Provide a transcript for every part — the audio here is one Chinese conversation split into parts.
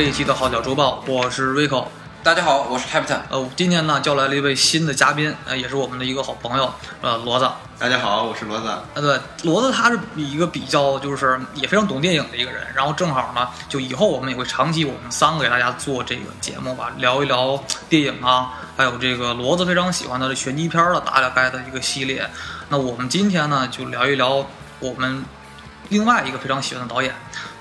这一期的《号角周报》，我是 Rico。大家好，我是 Captain。呃，今天呢叫来了一位新的嘉宾，呃，也是我们的一个好朋友，呃，骡子。大家好，我是骡子。呃，对，骡子他是一个比较就是也非常懂电影的一个人，然后正好呢，就以后我们也会长期我们三个给大家做这个节目吧，聊一聊电影啊，还有这个骡子非常喜欢的这悬疑片的大概的一个系列。那我们今天呢就聊一聊我们另外一个非常喜欢的导演，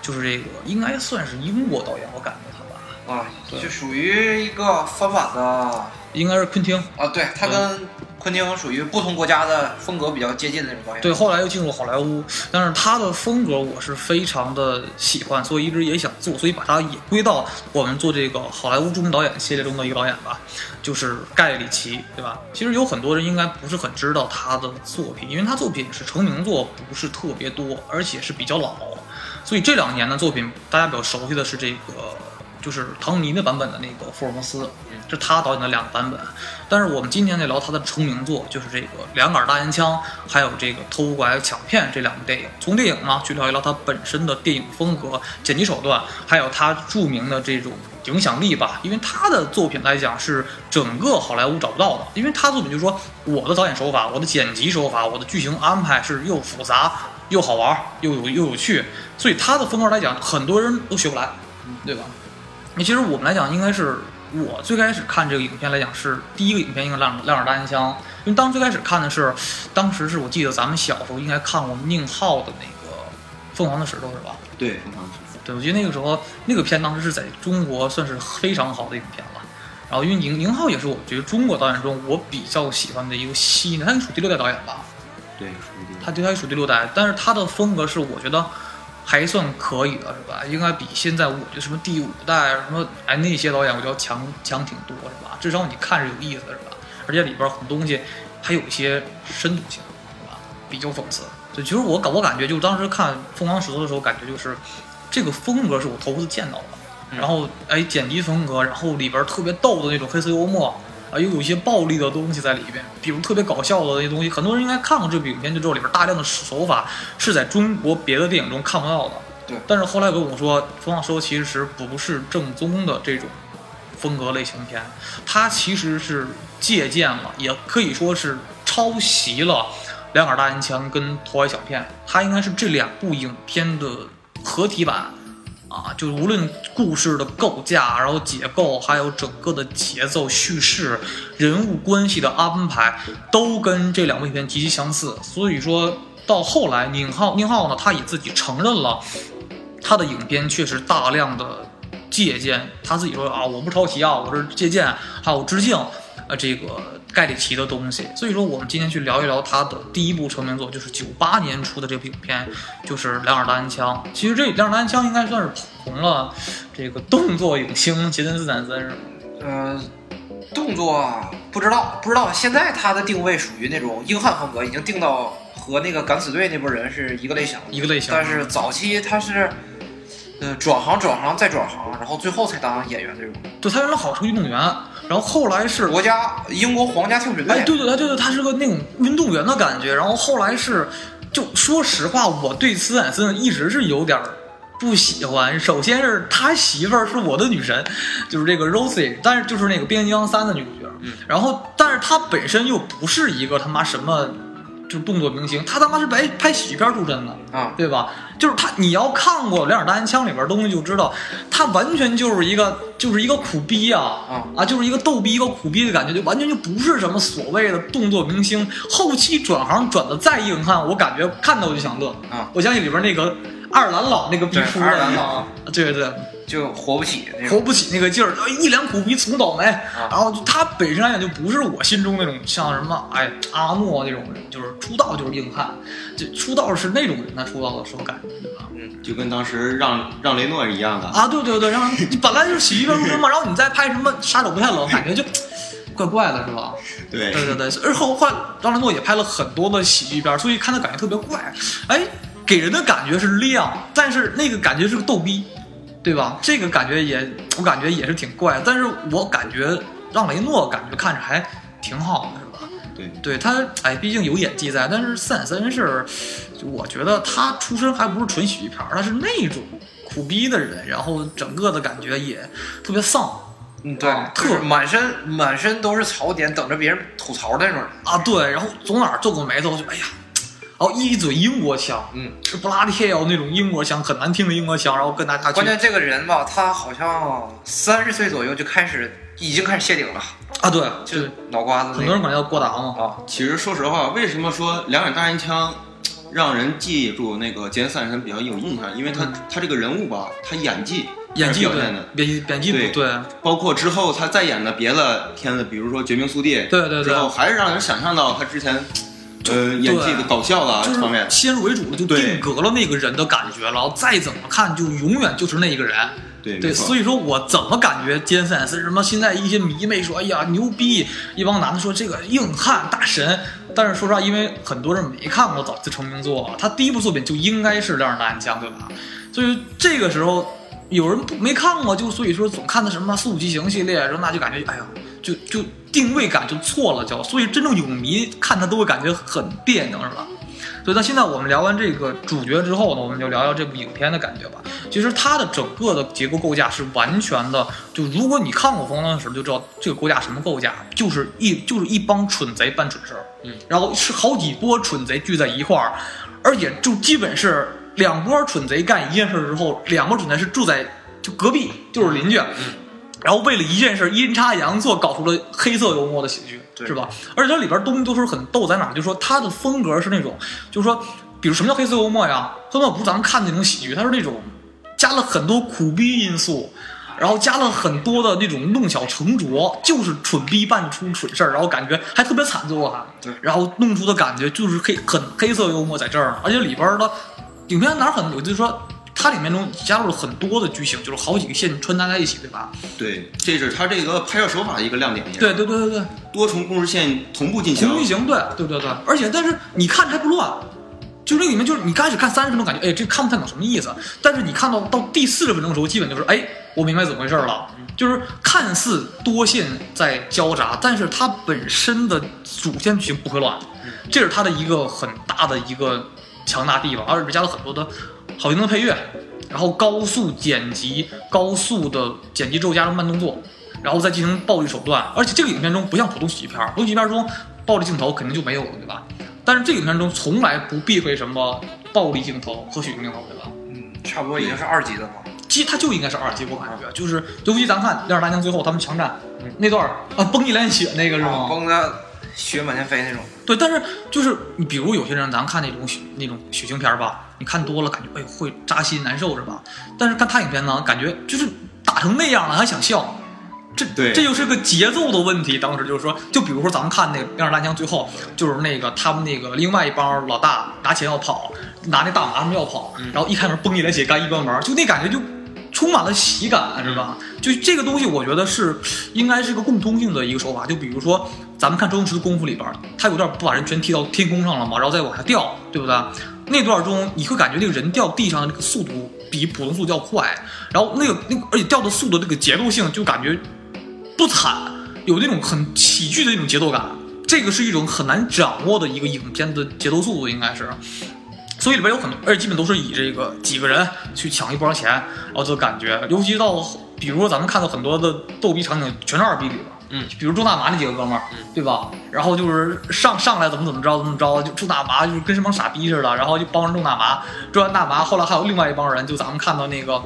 就是这个应该算是英国导演，我感觉他吧，啊，就属于一个翻版的应该是昆汀。啊，对他跟昆汀属于不同国家的风格比较接近的那种导演。对，后来又进入好莱坞，但是他的风格我是非常的喜欢，所以一直也想做，所以把他也归到我们做这个好莱坞著名导演系列中的一个导演吧，就是盖里奇，对吧？其实有很多人应该不是很知道他的作品，因为他作品是成名作不是特别多，而且是比较老，所以这两年的作品大家比较熟悉的是这个。就是唐尼的版本的那个福尔摩斯，这是他导演的两个版本。但是我们今天在聊他的成名作，就是这个《两杆大烟枪》，还有这个《偷拐抢骗》这两部电影。从电影呢去聊一聊他本身的电影风格、剪辑手段，还有他著名的这种影响力吧。因为他的作品来讲是整个好莱坞找不到的，因为他作品就是说我的导演手法、我的剪辑手法、我的剧情安排是又复杂又好玩又有又有趣，所以他的风格来讲很多人都学不来，对吧？那其实我们来讲，应该是我最开始看这个影片来讲是第一个影片，应该《亮亮耳大烟枪》，因为当最开始看的是，当时是我记得咱们小时候应该看过宁浩的那个《凤凰的石头》，是吧？对，凤凰石头。对，我觉得那个时候那个片当时是在中国算是非常好的影片了。然后因为宁宁浩也是我觉得中国导演中我比较喜欢的一个新的，他属第六代导演吧？对，属于。他对他属第六代，但是他的风格是我觉得。还算可以的是吧？应该比现在我觉得什么第五代什么哎那些导演我觉得强强挺多是吧？至少你看着有意思是吧？而且里边很多东西还有一些深度性是吧？比较讽刺。对，其实我感我感觉就当时看《疯狂石头》的时候，感觉就是这个风格是我头一次见到的。然后哎，剪辑风格，然后里边特别逗的那种黑色幽默。啊，又有一些暴力的东西在里边，比如特别搞笑的那些东西，很多人应该看过这部影片就知道里边大量的手法是在中国别的电影中看不到的。对，但是后来跟我说，《凤凰石头》其实不是正宗的这种风格类型片，它其实是借鉴了，也可以说是抄袭了《两杆大烟枪》跟《偷拐小骗》，它应该是这两部影片的合体版。啊，就无论故事的构架，然后结构，还有整个的节奏、叙事、人物关系的安排，都跟这两部影片极其相似。所以说到后来，宁浩宁浩呢，他也自己承认了，他的影片确实大量的借鉴。他自己说啊，我不抄袭啊，我是借鉴，还有致敬。呃，这个盖里奇的东西，所以说我们今天去聊一聊他的第一部成名作，就是九八年出的这部影片，就是《两耳大烟枪》。其实这《两耳大烟枪》应该算是捧红了这个动作影星杰森斯坦森，是吗？呃，动作不知道，不知道。现在他的定位属于那种硬汉风格，已经定到和那个敢死队那波人是一个类型，一个类型。但是早期他是，呃，转行转行再转行，然后最后才当演员这种。对，他原来好像是运动员。然后后来是国家英国皇家跳水队，哎，对对对对对，他是个那种运动员的感觉。然后后来是，就说实话，我对斯坦森一直是有点不喜欢。首先是他媳妇儿是我的女神，就是这个 Rosie，但是就是那个《变形金刚三》的女主角。嗯，然后但是他本身又不是一个他妈什么。就是动作明星，他他妈是白拍喜剧片出身的啊，对吧？就是他，你要看过《两杆大烟枪》里边东西，就知道他完全就是一个就是一个苦逼啊啊啊，就是一个逗逼、一个苦逼的感觉，就完全就不是什么所谓的动作明星。后期转行转的再硬汉，我感觉看到我就想乐啊！我相信里边那个爱尔兰佬那个逼出二兰佬，对对对。就活不起，活不起那个劲儿，一脸苦逼，从倒霉。然后他本身来讲就不是我心中那种像什么哎阿诺那种人，就是出道就是硬汉，就出道是那种人，他出道的时候感觉对吧？嗯，就跟当时让让雷诺一样的啊，对对对，让你本来就是喜剧片出身嘛，然后你再拍什么杀手不太冷，感觉就怪怪的，是吧？对对对对，而后后来让雷诺也拍了很多的喜剧片，所以看他感觉特别怪，哎，给人的感觉是亮，但是那个感觉是个逗逼。对吧？这个感觉也，我感觉也是挺怪，但是我感觉让雷诺感觉看着还挺好的，是吧？对，对他，哎，毕竟有演技在，但是斯坦森是，我觉得他出身还不是纯喜剧片儿，他是那种苦逼的人，然后整个的感觉也特别丧嗯，对啊，就是特满身满身都是槽点，等着别人吐槽那种人。啊，对，然后走哪儿皱个眉头就哎呀，然后一嘴英国腔，嗯，是布拉迪 hell 那种英国腔，很难听的英国腔，然后跟大家关键这个人吧，他好像三十岁左右就开始已经开始谢顶了，啊，对，就就是脑瓜子那个。很多人管他叫郭达嘛，啊，其实说实话，为什么说两杆大烟枪让人记住那个杰森·斯坦森比较有印象？因为他、嗯。他这个人物吧，他演技演技表现的，，演演技不对对，包括之后他再演的别的片子，比如说《绝命速递》，对对对。之后还是让人想象到他之前呃演技的搞笑的就是方面。先入为主的就定格了那个人的感觉了，然后再怎么看就永远就是那个人。对，对，所以说我怎么感觉杰森斯什么现在一些迷妹说，哎呀牛逼，一帮男的说这个硬汉大神，但是说实话，因为很多人没看过早期成名作，他第一部作品就应该是《亮人大暗枪》，对吧？所以这个时候有人不没看过，就所以说总看的什么《速度激情》系列，然后那就感觉哎呀，就就定位感就错了，就所以真正影迷看他都会感觉很别扭，是吧？所以那现在我们聊完这个主角之后呢，我们就聊聊这部影片的感觉吧。其实它的整个的结构构架是完全的，就如果你看过《疯狂的时候，就知道这个构架什么构架，就是一就是一帮蠢贼办蠢事儿，嗯，然后是好几波蠢贼聚在一块儿，而且就基本是两波蠢贼干一件事之后，两波蠢贼是住在就隔壁，就是邻居，嗯然后为了一件事阴差阳错搞出了黑色幽默的喜剧，是吧？而且它里边东西都是很逗，在哪？就是说它的风格是那种，就是说，比如什么叫黑色幽默呀？黑色幽默不是咱们看的那种喜剧，它是那种加了很多苦逼因素。然后加了很多的那种弄巧成拙，就是蠢逼办出蠢事儿，然后感觉还特别惨，最后还对然后弄出的感觉就是黑很黑色幽默在这儿呢，而且里边的影片哪儿很有，就是说它里面中加入了很多的剧情，就是好几个线穿插在一起，对吧？对，这是它这个拍摄手法的一个亮点，对对对对对，多重故事线同步进行。同。剧情，对对对对，而且但是你看着还不乱，就是那里面就是你刚开始看三十分钟，感觉哎这看不太懂什么意思，但是你看到到第四十分钟的时候，基本就是哎我明白怎么回事了，就是看似多线在交杂，但是它本身的主线剧情不会乱，这是它的一个很大的一个强大地方，而且加了很多的好听的配乐，然后高速剪辑、高速的剪辑之后加上慢动作，然后再进行暴力手段。而且这个影片中不像普通喜剧片儿，普通喜剧片儿中暴力镜头肯定就没有了，对吧？但是这个影片中从来不避讳什么暴力镜头和血腥镜头，对吧？嗯，差不多已经是二级的了。其实它就应该是二级，我感觉就是，尤其咱看《两大娘》最后他们枪战、那段儿啊，崩一脸血那个是吗？崩的血满天飞那种。对，但是就是你比如有些人，咱看那种血那种血腥片儿吧，你看多了感觉哎会扎心难受是吧？但是看他影片呢，感觉就是打成那样了还想笑，这对这就是个节奏的问题。当时就是说，就比如说咱们看那个《两耳单枪》最后，就是那个他们那个另外一帮老大拿钱要跑，拿那大麻什么要跑，然后一开门崩一来血，干一关门，就那感觉就。充满了喜感，是吧？就这个东西，我觉得是应该是个共通性的一个手法。就比如说，咱们看周星驰的功夫里边，他有段不把人全踢到天空上了嘛，然后再往下掉，对不对？那段中你会感觉那个人掉地上的这个速度比普通速度要快，然后那个那个而且掉的速度这个节奏性就感觉不惨，有那种很喜剧的那种节奏感。这个是一种很难掌握的一个影片的节奏速度，应该是。所以里边有很多，而且基本都是以这个几个人去抢一波钱，然后这个感觉，尤其到比如说咱们看到很多的逗逼场景，全是二逼里边，嗯，比如周大麻那几个哥们儿，对吧？然后就是上上来怎么怎么着怎么着，就周大麻就是跟什么傻逼似的，然后就帮着周大麻，周完大麻，后来还有另外一帮人，就咱们看到那个，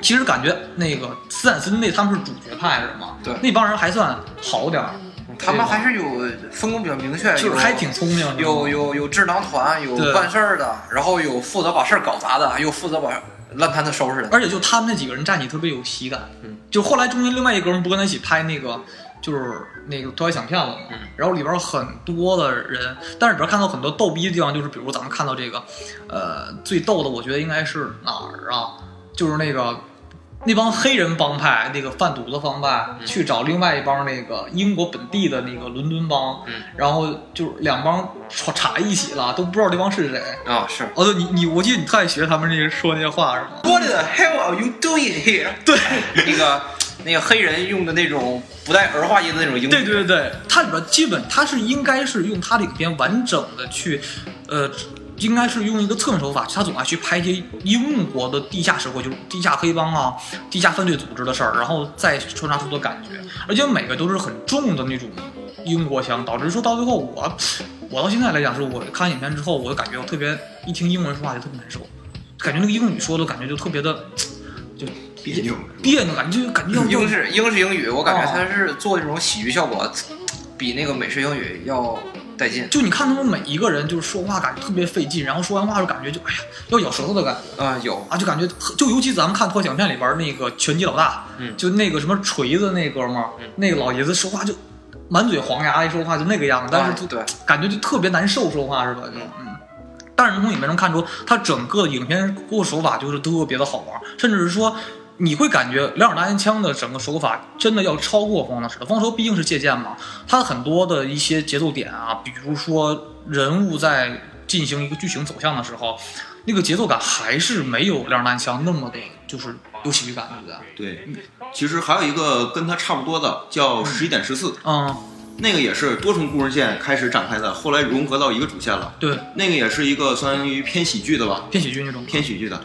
其实感觉那个斯坦森那他们是主角派是吗？对那帮人还算好点儿，他们还是有分工比较明确，就是还挺聪明，有有有智囊团，有办事儿的，然后有负责把事儿搞砸的，还有负责把烂摊子收拾的。而且就他们那几个人站起特别有喜感，嗯，就后来中间另外一哥们儿不跟他一起拍那个，就是那个多爱想骗子嘛，嗯然后里边很多的人，但是里边看到很多逗逼的地方，就是比如咱们看到这个，呃，最逗的我觉得应该是哪儿啊？就是那个。那帮黑人帮派，那个贩毒的帮派，嗯去找另外一帮那个英国本地的那个伦敦帮，嗯然后就是两帮插插一起了，都不知道这帮是谁。啊，是。哦，对，你你，我记得你特爱学他们那些说那些话是吗？What the hell are you doing here？对，那个那个黑人用的那种不带儿化音的那种英语。对对对，它里边基本它是应该是用它里边完整的去，呃，应该是用一个侧面手法，他总爱去拍一些英国的地下社会，就是地下黑帮啊、地下犯罪组织的事儿，然后再穿插出的感觉，而且每个都是很重的那种英国腔，导致说到最后我，我到现在来讲，是我看完影片之后，我就感觉我特别一听英文说话就特别难受，感觉那个英语说的感觉就特别的别扭。别扭，感觉就感觉要英式英式英语，我感觉他是做这种喜剧效果，比那个美式英语要带劲。就你看他们每一个人就是说话感觉特别费劲，然后说完话就感觉就哎呀要咬舌头的感觉啊、有啊，就感觉就尤其咱们看特响片里边那个拳击老大，嗯就那个什么锤子那哥们儿，那个老爷子说话就满嘴黄牙，一说话就那个样子，但是对，感觉就特别难受，说话是吧？就嗯。但是从里面能看出，他整个影片过手法就是特别的好玩，甚至是说你会感觉两手大烟枪的整个手法真的要超过《疯狂的石头》。《疯狂石头》毕竟是借鉴嘛，它很多的一些节奏点啊，比如说人物在进行一个剧情走向的时候，那个节奏感还是没有两手大烟枪那么的，就是有喜剧感，对不对？对，其实还有一个跟它差不多的叫十一点十四，嗯，那个也是多重故事线开始展开的，后来融合到一个主线了。对，那个也是一个相当于偏喜剧的吧，偏喜剧那种。偏喜剧的。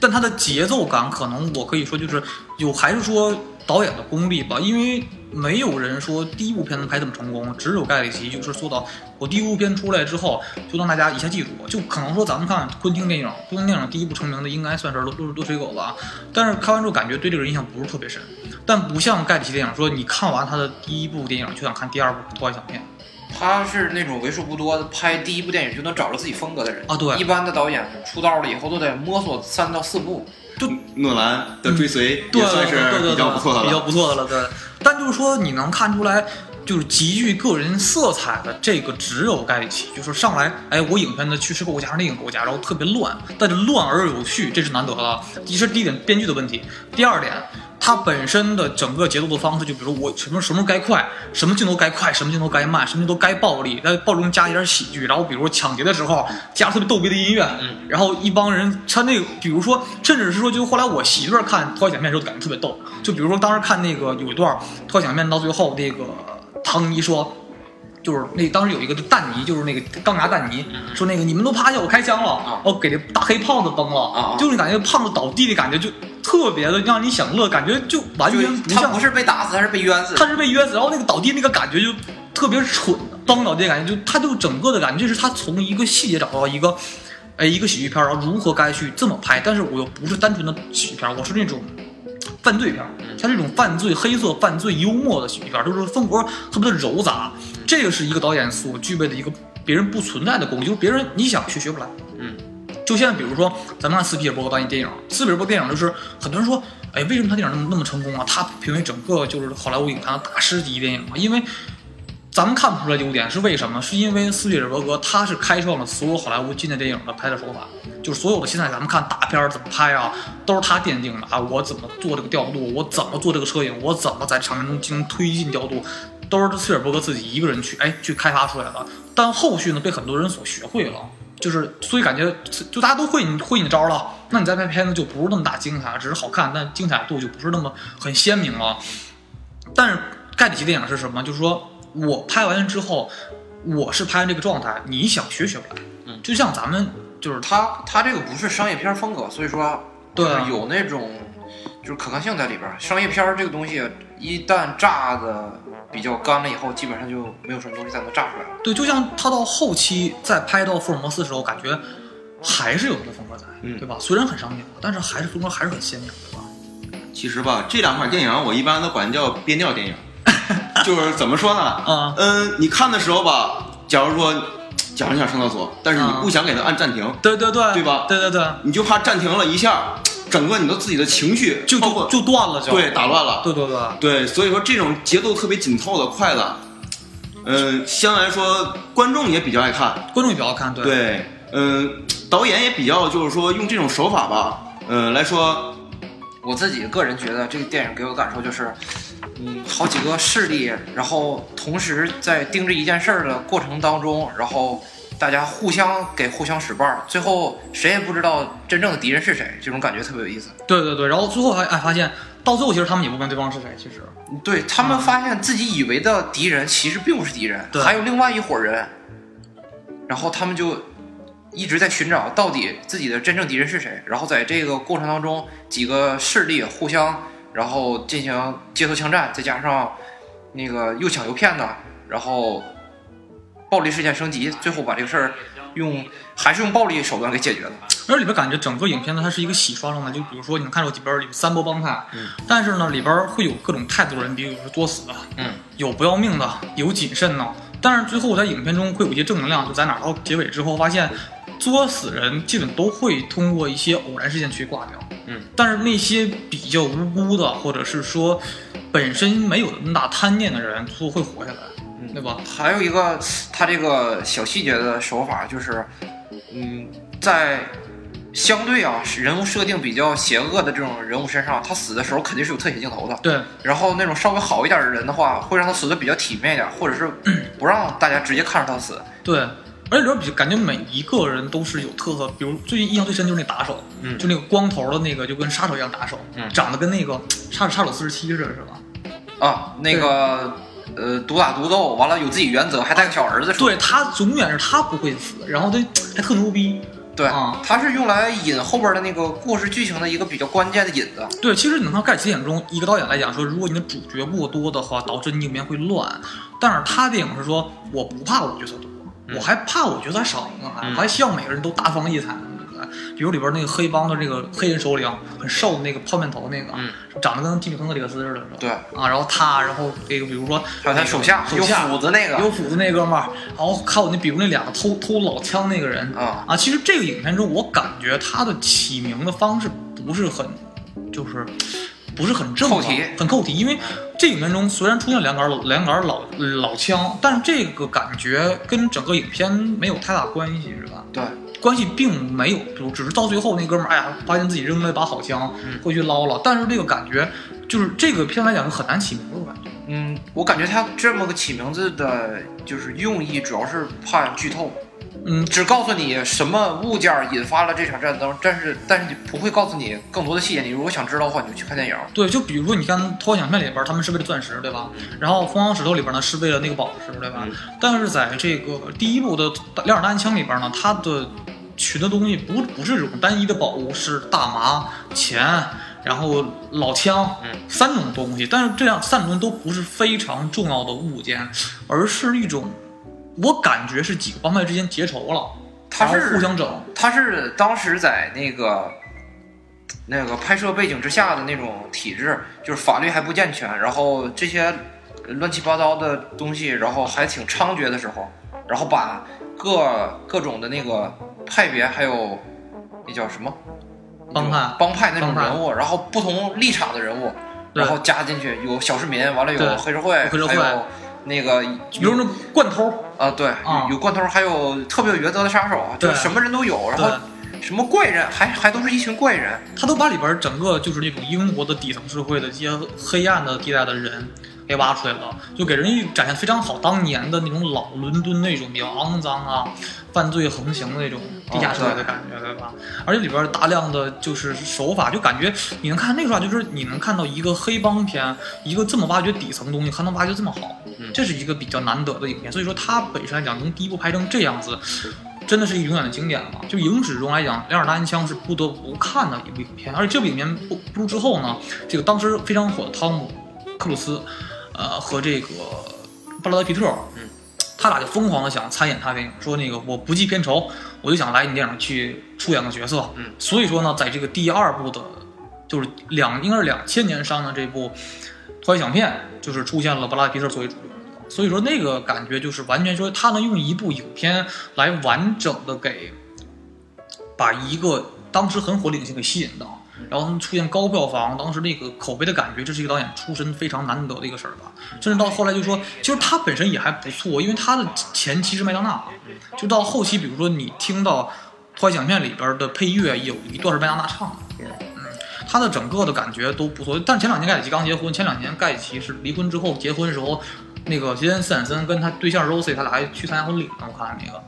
但它的节奏感可能我可以说就是有，还是说导演的功力吧，因为没有人说第一部片子拍这么成功，只有盖里奇就是做到我第一部片出来之后就让大家一下记住，就可能说咱们看昆汀电影，昆汀电影第一部成名的应该算是《落落水狗》吧，但是看完之后感觉对这个人印象不是特别深，但不像盖里奇电影说你看完他的第一部电影就想看第二部破坏想片，他是那种为数不多的拍第一部电影就能找着自己风格的人啊对一般的导演出道了以后都得摸索三到四部。诺兰的追随对也算是对对对比较不错的比较。不错的了，对。但就是说，你能看出来，就是极具个人色彩的这个只有盖里奇，就是上来，哎，我影片的叙事构架是那个构架，然后特别乱，但是乱而有序，这是难得的。这是第一点，编剧的问题。第二点，它本身的整个节奏的方式，就比如我什么什么时候该快，什么镜头该快，什么镜头该慢，什么镜头该暴力，在暴力中加一点喜剧，然后比如抢劫的时候加特别逗逼的音乐，嗯，然后一帮人他那个，比如说，甚至是说，就后来我媳妇儿看《脱响面》的时候，感觉特别逗。就比如说当时看那个有一段《脱响面》到最后，那个唐尼说。就是那当时有一个蛋泥，就是那个钢牙蛋泥，说那个你们都趴下，我开枪了，啊。哦，给这大黑胖子崩了，就是感觉胖子倒地的感觉就特别的让你想乐，感觉就完全不像他不是被打死，他是被冤死。他是被冤死，然后那个倒地那个感觉就特别蠢，崩倒地的感觉，就他就整个的感觉，就是他从一个细节找到一个，哎，一个喜剧片儿，然后如何该去这么拍，但是我又不是单纯的喜剧片儿，我是那种犯罪片儿，它是一种犯罪黑色犯罪幽默的喜剧片儿，就是风格特别的糅杂，这个是一个导演所具备的一个别人不存在的功力，就是别人你想学学不来，嗯。就现在，比如说，咱们看斯皮尔伯格导演电影，斯皮尔伯格电影就是很多人说，哎，为什么他电影那么那么成功啊？他评为整个就是好莱坞影坛的大师级电影嘛？因为咱们看不出来优点是为什么？是因为斯皮尔伯格他是开创了所有好莱坞经典电影的拍摄手法，就是所有的现在咱们看大片儿怎么拍啊，都是他奠定的啊。我怎么做这个调度，我怎么做这个摄影，我怎么在场面中进行推进调度，都是斯皮尔伯格自己一个人去哎去开发出来的。但后续呢，被很多人所学会了。就是，所以感觉就大家都会你会你的招了，那你再拍片子就不是那么大精彩，只是好看，但精彩度就不是那么很鲜明了。但是盖里奇电影是什么？就是说我拍完之后，我是拍完这个状态，你想学学不来。嗯就像咱们就是他他这个不是商业片风格，所以说对有那种就是可看性在里边儿。商业片儿这个东西一旦炸的比较干了以后，基本上就没有什么东西再能炸出来了。对，就像他到后期再拍到福尔摩斯的时候，感觉还是有那个风格在，嗯对吧？虽然很商业，但是还是风格还是很鲜明，对吧？其实吧，这两款电影我一般都管叫憋尿电影，就是怎么说呢？啊、嗯，你看的时候吧，假如说，假如你想上厕所，但是你不想给它按暂停，对对对，对吧对对对，你就怕暂停了一下，整个你的自己的情绪就就就断了就，对打乱了。对对对，对，所以说这种节奏特别紧凑的、快的，嗯、相对来说观众也比较爱看。观众也比较爱看，对。对，嗯、导演也比较就是说用这种手法吧，嗯、来说，我自己个人觉得这个电影给我感受就是，嗯，好几个势力，然后同时在盯着一件事儿的过程当中，然后大家互相给互相使绊儿，最后谁也不知道真正的敌人是谁，这种感觉特别有意思。对对对，然后最后还哎发现，到最后其实他们也不问对方是谁，其实对他们发现自己以为的敌人其实并不是敌人，对还有另外一伙人，然后他们就一直在寻找到底自己的真正敌人是谁。然后在这个过程当中，几个势力互相然后进行街头枪战，再加上那个又抢又骗的，然后暴力事件升级，最后把这个事儿用还是用暴力手段给解决了。而里边感觉整个影片呢，它是一个洗刷状态，就比如说你能看到里边有三波帮派，嗯，但是呢里边会有各种态度的人，比如说作死的，嗯，有不要命的，有谨慎的，但是最后在影片中会有一些正能量，就在哪到结尾之后发现，作死人基本都会通过一些偶然事件去挂掉，嗯，但是那些比较无辜的，或者是说本身没有那么大贪念的人，最后会活下来，嗯对吧？还有一个他这个小细节的手法就是，嗯，在相对啊人物设定比较邪恶的这种人物身上，他死的时候肯定是有特写镜头的。对，然后那种稍微好一点的人的话，会让他死的比较体面一点，或者是 不让大家直接看着他死。对，而且里边比感觉每一个人都是有特色，比如最印象最深就是那打手，嗯就那个光头的那个，就跟杀手一样打手，嗯长得跟那个 杀杀手四十七似的，是吧？啊，那个呃，独打独斗，完了有自己原则，还带个小儿子。对他永远是他不会死，然后他 还特牛逼。对啊，他是用来引后边的那个故事剧情的一个比较关键的引子。对，其实你能看盖茨电影中，一个导演来讲说，如果你的主角过多的话，导致你影片会乱。但是他电影是说，我不怕我角色多，嗯我还怕我角色少呢，我还希望每个人都大放异彩？比如里边那个黑帮的这个黑人首领，很瘦的那个泡面头那个，嗯长得跟吉米亨克里克斯似的，是吧？对，啊，然后他，然后这个比如说还有他手下有手下斧子那个有斧子那哥们儿，然后还有那比如那两个偷偷老枪那个人啊，啊，其实这个影片中我感觉他的起名的方式不是很，就是不是很正扣题很扣题，因为这影片中虽然出现两杆老两杆老老枪，但是这个感觉跟整个影片没有太大关系，是吧？对，关系并没有，就只是到最后那哥们儿，哎呀，发现自己扔了一把好枪，会去捞了，但是这个感觉就是这个片来讲是很难起名的，我感觉。嗯，我感觉他这么个起名字的，就是用意主要是怕剧透，嗯，只告诉你什么物件引发了这场战争，但是但是你不会告诉你更多的细节。你如果想知道的话，你就去看电影。对，就比如说你看《偷想片》里边，他们是为了钻石，对吧？然后《疯狂石头》里边呢是为了那个宝石，对吧？嗯但是在这个第一部的《两耳大暗枪》里边呢，它的取的东西不不是这种单一的宝物，是大麻、钱，然后老枪，嗯三种东西。但是这样三种都不是非常重要的物件，而是一种，我感觉是几个帮派之间结仇了，他是互相整。他是当时在那个那个拍摄背景之下的那种体制，就是法律还不健全，然后这些乱七八糟的东西，然后还挺猖獗的时候，然后把各各种的那个派别，还有那叫什么帮派。帮派那种人物，然后不同立场的人物，然后加进去，有小市民，完了有黑社会，黑社会。还有那个比如那罐头，啊，对，啊。有有罐头，还有特别有原则的杀手，就什么人都有，然后。什么怪人，还还都是一群怪人，他都把里边整个就是那种英国的底层社会的一些黑暗的地带的人给挖出来了，就给人一展现非常好当年的那种老伦敦那种比较肮脏啊、犯罪横行的那种地下社会的感觉，对吧？而且里边大量的就是手法，就感觉你能看那个时候，就是你能看到一个黑帮片，一个这么挖掘底层东西，还能挖掘这么好，这是一个比较难得的影片。所以说，它本身来讲，从第一部拍成这样子。真的是一个永远的经典了。就影史中来讲，《两耳大暗枪》是不得不看的一部影片。而且这部影片播播出之后呢，这个当时非常火的汤姆·克鲁斯，呃，和这个布拉德·皮特，嗯，他俩就疯狂的想参演他电影，说那个我不计片酬，我就想来你电影去出演个角色。嗯，所以说呢，在这个第二部的，就是两应该是两千年上的这部《突然想片》，就是出现了布拉德·皮特作为主角。所以说那个感觉就是完全说他能用一部影片来完整的给把一个当时很火的影星给吸引到，然后出现高票房，当时那个口碑的感觉，这是一个导演出身非常难得的一个事儿吧。甚至到后来就说，其实他本身也还不错，因为他的前期是麦当娜，就到后期，比如说你听到《突然想片》里边的配乐，有一段是麦当娜唱的。嗯，他的整个的感觉都不错。但前两年盖里奇刚结婚，前两年盖里奇是离婚之后结婚的时候，那个杰森斯坦森跟他对象 Rosie 他俩还去参加婚礼呢，我看那个。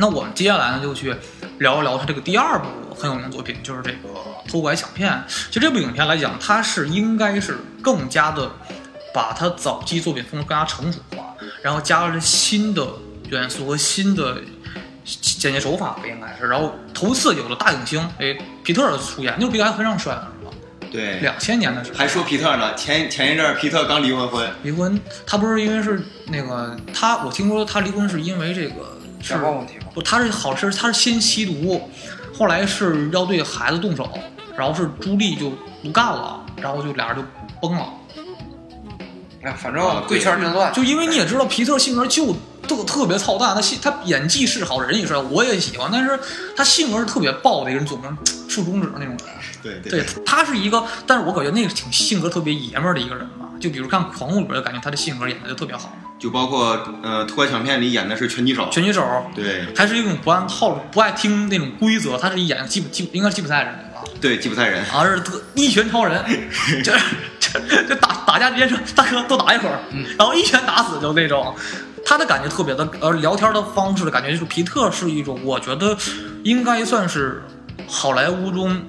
那我们接下来呢，就去聊一聊他这个第二部很有名的作品，就是这个《偷拐抢骗》。其实这部影片来讲，它是应该是更加的把他早期作品风格更加成熟化，然后加了新的元素和新的剪辑手法吧，应该是。然后头次有了大影星，哎，皮特的出演，那时候皮特还非常帅呢，是吧？对，两千年的时候还说皮特呢，前前一阵儿皮特刚离完婚，离婚，他不是因为是那个他，我听说他离婚是因为这个是问题吗？不，他是好是他是先吸毒，后来是要对孩子动手，然后是朱莉就不干了，然后就俩人就崩了。哎，反啊正贵圈真乱。就因为你也知道皮特性格就特特别操蛋，他戏他演技是好，人也帅，我也喜欢，但是他性格是特别暴的一个人，总能竖中指那种人。对对，他是一个，但是我感觉那个挺性格特别爷们儿的一个人吧。就比如看《狂怒》里边，就感觉他的性格演的就特别好，就包括呃《偷拐抢骗》里演的是拳击手，拳击手，对还是一种不按套路、不爱听那种规则，他是演吉普吉普应该是吉普赛人对吧？对吉普赛人，好像是特一拳超人，这这这打打架之间说大哥多打一会儿，然后一拳打死就那种。他的感觉特别的，呃，聊天的方式的感觉就是皮特是一种，我觉得应该算是好莱坞中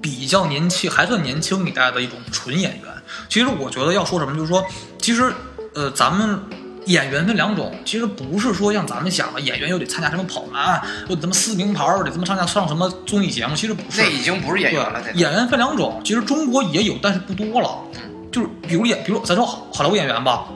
比较年轻，还算年轻一代的一种纯演员。其实我觉得要说什么，就是说，其实呃，咱们演员分两种，其实不是说像咱们想的，演员又得参加什么跑男，又得什么撕名牌，又得怎么上下上什么综艺节目，其实不是。那已经不是演员了，对，演员分两种，其实中国也有，但是不多了。就是比如演，比如咱说好好莱坞演员吧，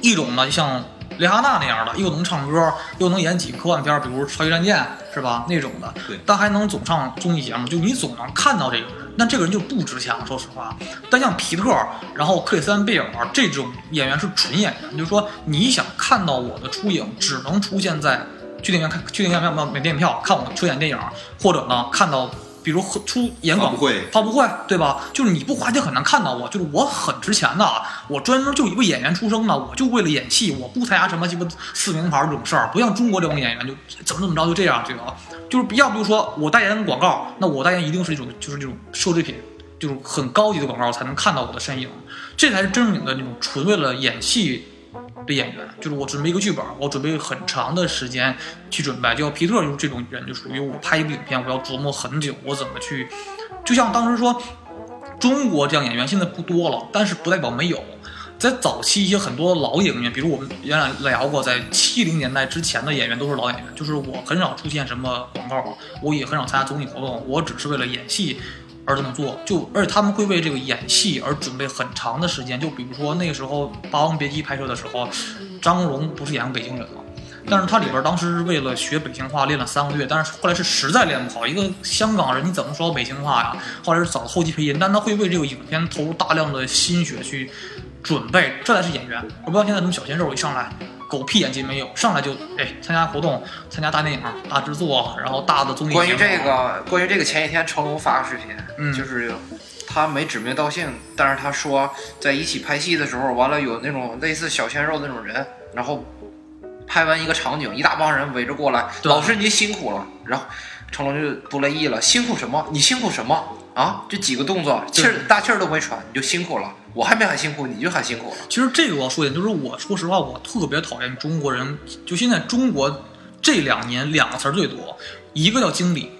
一种呢像蕾哈娜那样的，又能唱歌，又能演几个科幻片，比如《超级战舰》是吧？那种的，对但还能总上综艺节目，就你总能看到这个人，那这个人就不值钱了，说实话。但像皮特，然后克里斯汀贝尔这种演员是纯演员，就是说你想看到我的出影，只能出现在去电影院看，去电影院买买电影票看我出演电影，或者呢看到。比如出演广发布会。发布会，对吧？就是你不花钱很难看到我，就是我很值钱的啊，我专门就一个演员出生的，我就为了演戏，我不参加什么鸡巴四名牌这种事儿，不像中国这种演员就怎么怎么着就这样，这个。就是要不就说我代言广告，那我代言一定是一种就是这种奢侈品，就是很高级的广告才能看到我的身影，这才是真正的那种纯为了演戏的演员，就是我准备一个剧本，我准备很长的时间去准备。就像皮特就是这种人，就属于我拍一部影片，我要琢磨很久，我怎么去，就像当时说，中国这样演员现在不多了，但是不代表没有。在早期一些很多老演员，比如我们原来聊过，在七零年代之前的演员都是老演员，就是我很少出现什么广告，我也很少参加综艺活动，我只是为了演戏而这么做。就而且他们会为这个演戏而准备很长的时间。就比如说那个时候《霸王别姬》拍摄的时候，张国荣不是演过北京人吗？但是他里边当时是为了学北京话练了三个月，但是后来是实在练不好。一个香港人你怎么说北京话呀？后来是找后期配音，但他会为这个影片投入大量的心血去准备，这才是演员。我不知道现在什么小鲜肉一上来狗屁演技没有，上来就哎参加活动、参加大电影、大制作，然后大的综艺。关于这个，关于这个，前几天成龙发个视频，嗯就是他没指名道姓，但是他说在一起拍戏的时候，完了有那种类似小鲜肉那种人，然后拍完一个场景，一大帮人围着过来，老师您辛苦了，然后成龙就不乐意了，辛苦什么？你辛苦什么啊？这几个动作，气儿大气儿都没喘，你就辛苦了，我还没喊辛苦，你就喊辛苦了。其实这个我要说一点，就是我说实话，我特别讨厌中国人。就现在中国这两年两个词儿最多，一个叫经理，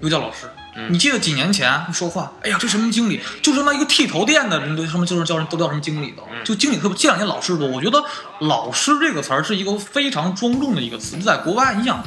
一个叫老师。你记得几年前说话，哎呀，这什么经理？就是那一个剃头店的人都什么就是叫人都叫什么经理的，就经理特别。这两年老师多，我觉得老师这个词儿是一个非常庄重的一个词。你在国外，你想，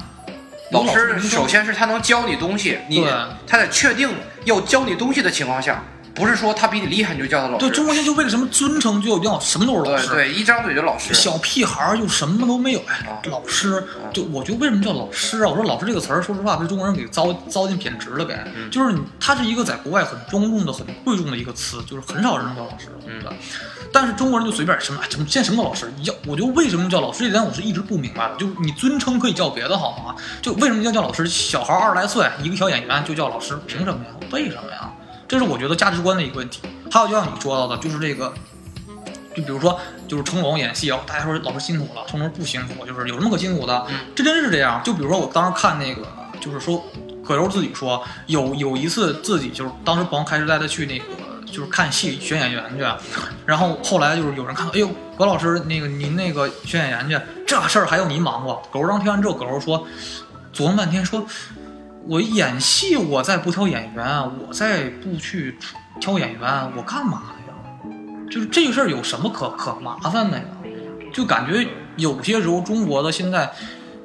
有老师首先是他能教你东西，你对他在确定要教你东西的情况下，不是说他比你厉害你就叫他老师。对中国现在就为了什么尊称就要什么都是老师，对对，一张嘴就老师。小屁孩儿就什么都没有，哎啊，老师，就我觉得为什么叫老师啊？我说老师这个词儿，说实话被中国人给糟糟践贬值了呗。就是你，它是一个在国外很庄重的、很贵重的一个词，就是很少人能叫老师，对吧？但是中国人就随便什么，哎什么现在什么叫老师？要我就为什么叫老师这点我是一直不明白的。就是你尊称可以叫别的好吗？就为什么要叫老师？小孩二十来岁，一个小演员就叫老师，凭什么呀？为什么呀？这是我觉得价值观的一个问题。还有就像你说到的，就是这个就比如说，就是成龙演戏，大家说老师辛苦了，成龙不辛苦，就是有什么可辛苦的？这真是这样。就比如说我当时看那个，就是说葛优自己说，有有一次自己就是当时朋友开车带他去那个。就是看戏选演员去，然后后来就是有人看到，哎呦，葛老师那个您那个选演员去，这事儿还用您忙活？葛优当听完之后，葛优说，琢磨半天说，我演戏我再不挑演员，我再不去挑演员，我干嘛呀？就是这个事儿有什么可可麻烦的呀？就感觉有些时候中国的现在，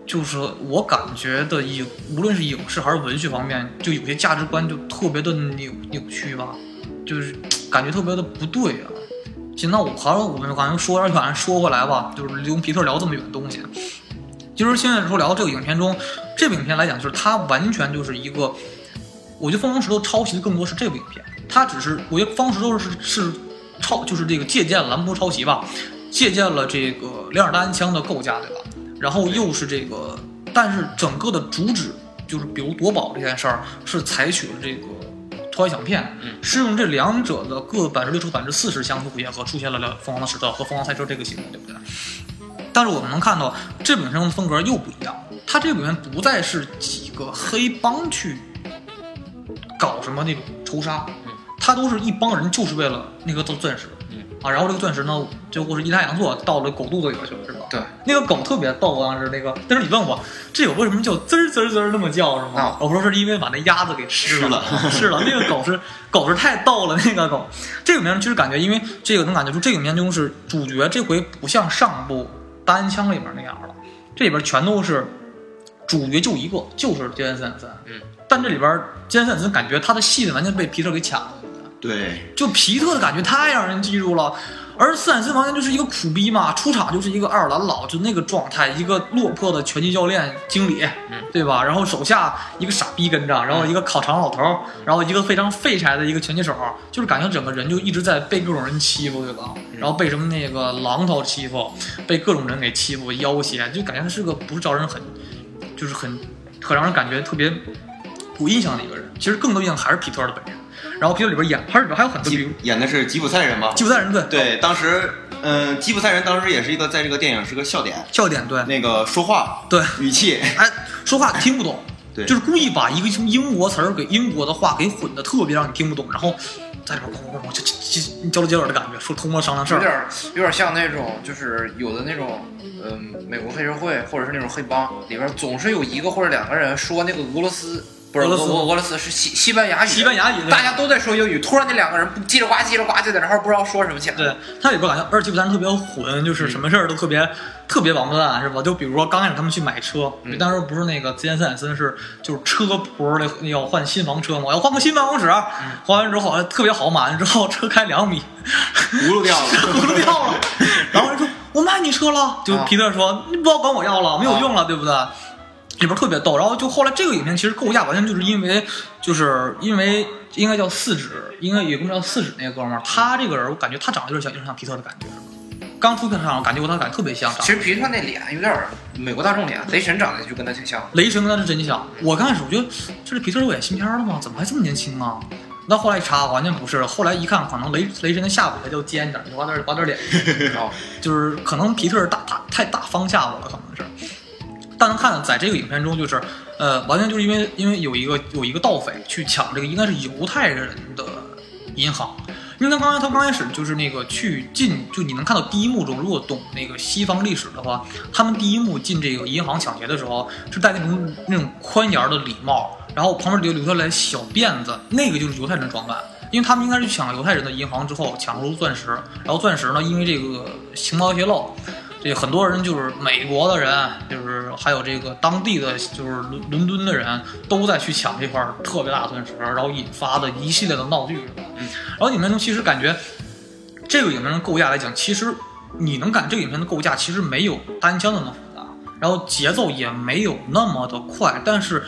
就是我感觉的影，无论是影视还是文学方面，就有些价值观就特别的扭扭曲吧，就是感觉特别的不对啊。行，那我好像我们刚才说点远，说回来吧，就是用皮特聊这么远的东西。就是现在说聊这个影片中，这部影片来讲，就是它完全就是一个，我觉得《疯狂石头》抄袭的更多是这部影片，它只是我觉得《疯狂石头是》是抄，就是这个借鉴兰博抄袭吧，借鉴了这个两耳单枪的构架，对吧？然后又是这个，但是整个的主旨就是，比如夺宝这件事儿，是采取了这个拖拉响片，嗯是用这两者的各百分之六十百分之四十相互结合，出现了了疯狂的石头和疯狂赛车这个系统，对不对？但是我们能看到，这本身的风格又不一样。它这里面不再是几个黑帮去搞什么那种仇杀，它都是一帮人就是为了那个钻石，嗯啊，然后这个钻石呢，最后是阴差阳错到了狗肚子里边去了，是吧？对，那个狗特别逗，当时那个，但是你问我这狗为什么叫滋儿滋儿滋儿那么叫是吗？啊我说是因为把那鸭子给吃吃了 吃了。那个狗是狗是太逗了，那个狗。这个里面其实感觉，因为这个能感觉出这个里面就是主角这回不像上部单枪里面那样了，这里边全都是主角就一个，就是杰森斯坦森。嗯，但这里边杰森斯坦森感觉他的戏完全被皮特给抢了。对，就皮特的感觉太让人记住了，而斯坦森完全就是一个苦逼嘛，出场就是一个爱尔兰佬，就那个状态，一个落魄的拳击教练经理，嗯对吧？然后手下一个傻逼跟着，然后一个烤肠老头儿，然后一个非常废柴的一个拳击手，就是感觉整个人就一直在被各种人欺负，对吧？然后被什么那个榔头欺负，被各种人给欺负，要挟，就感觉他是个不是招人很，就是很很让人感觉特别有印象的一个人。其实更多印象还是皮特的本人。然后皮特里边演，还是里边还有很多，演的是吉普赛人吗？吉普赛人对。对，当时，嗯，吉普赛人当时也是一个在这个电影是个笑点，笑点对。那个说话对，语气，哎，说话听不懂，对。就是故意把一个从英国词儿给英国的话给混的特别让你听不懂，然后在里边哐哐哐就就就焦头接耳的感觉，说通了商量事儿，有点儿有点儿像那种，就是有的那种，嗯、美国黑社会或者是那种黑帮里边，总是有一个或者两个人说那个俄罗斯，不是俄罗斯俄俄俄罗斯是西西班牙语，西班牙语大家都在说英语，突然那两个人叽里呱叽里呱叽的，然后不知道说什么起来。对，他里边感觉，而且吉普赛人特别混，就是什么事儿都特别、特别王八蛋，是吧？就比如说刚开始他们去买车，嗯。当时不是那个吉恩斯坦森是就是车婆的要换新房车嘛，我要换个新办公室，换完之后哎特别好，买完之后车开两米，轱辘掉了。轱辘掉了，然后人说我卖你车了，就啊。皮特说你不要管我要了，没有用了，对不对？里边特别逗，然后就后来这个影片其实构架完全就是因为，就是因为应该叫四指，应该有个叫四指那个哥们儿，他这个人我感觉他长得有点像，有点像皮特的感觉，刚出片场感觉我他感觉特别像，其实皮特那脸有点儿美国大众脸，雷神长得就跟他挺像。雷神跟他是真像。我刚开始我觉得这是皮特有演新片了吗？怎么还这么年轻啊？那后来一查，完全不是。后来一看，可能雷雷神的下巴还就尖点儿，就往点儿往点儿脸，哦，就是可能皮特是大大太大方下巴了，可能是。但能看，在这个影片中，就是呃，完全就是因为因为有一个有一个盗匪去抢这个应该是犹太人的银行，因为他刚才他刚开始就是那个去进，就你能看到第一幕中，如果懂那个西方历史的话，他们第一幕进这个银行抢劫的时候是戴那种那种宽檐的礼帽，然后旁边留留下来小辫子，那个就是犹太人装扮。因为他们应该是抢犹太人的银行之后抢出钻石，然后钻石呢，因为这个情报泄露，这很多人就是美国的人，就是还有这个当地的，就是伦伦敦的人都在去抢这块儿特别大的钻石，然后引发的一系列的闹剧。嗯，然后影片中其实感觉这个影片的构架来讲，其实你能感这个影片的构架其实没有单枪那么复杂，然后节奏也没有那么的快，但是。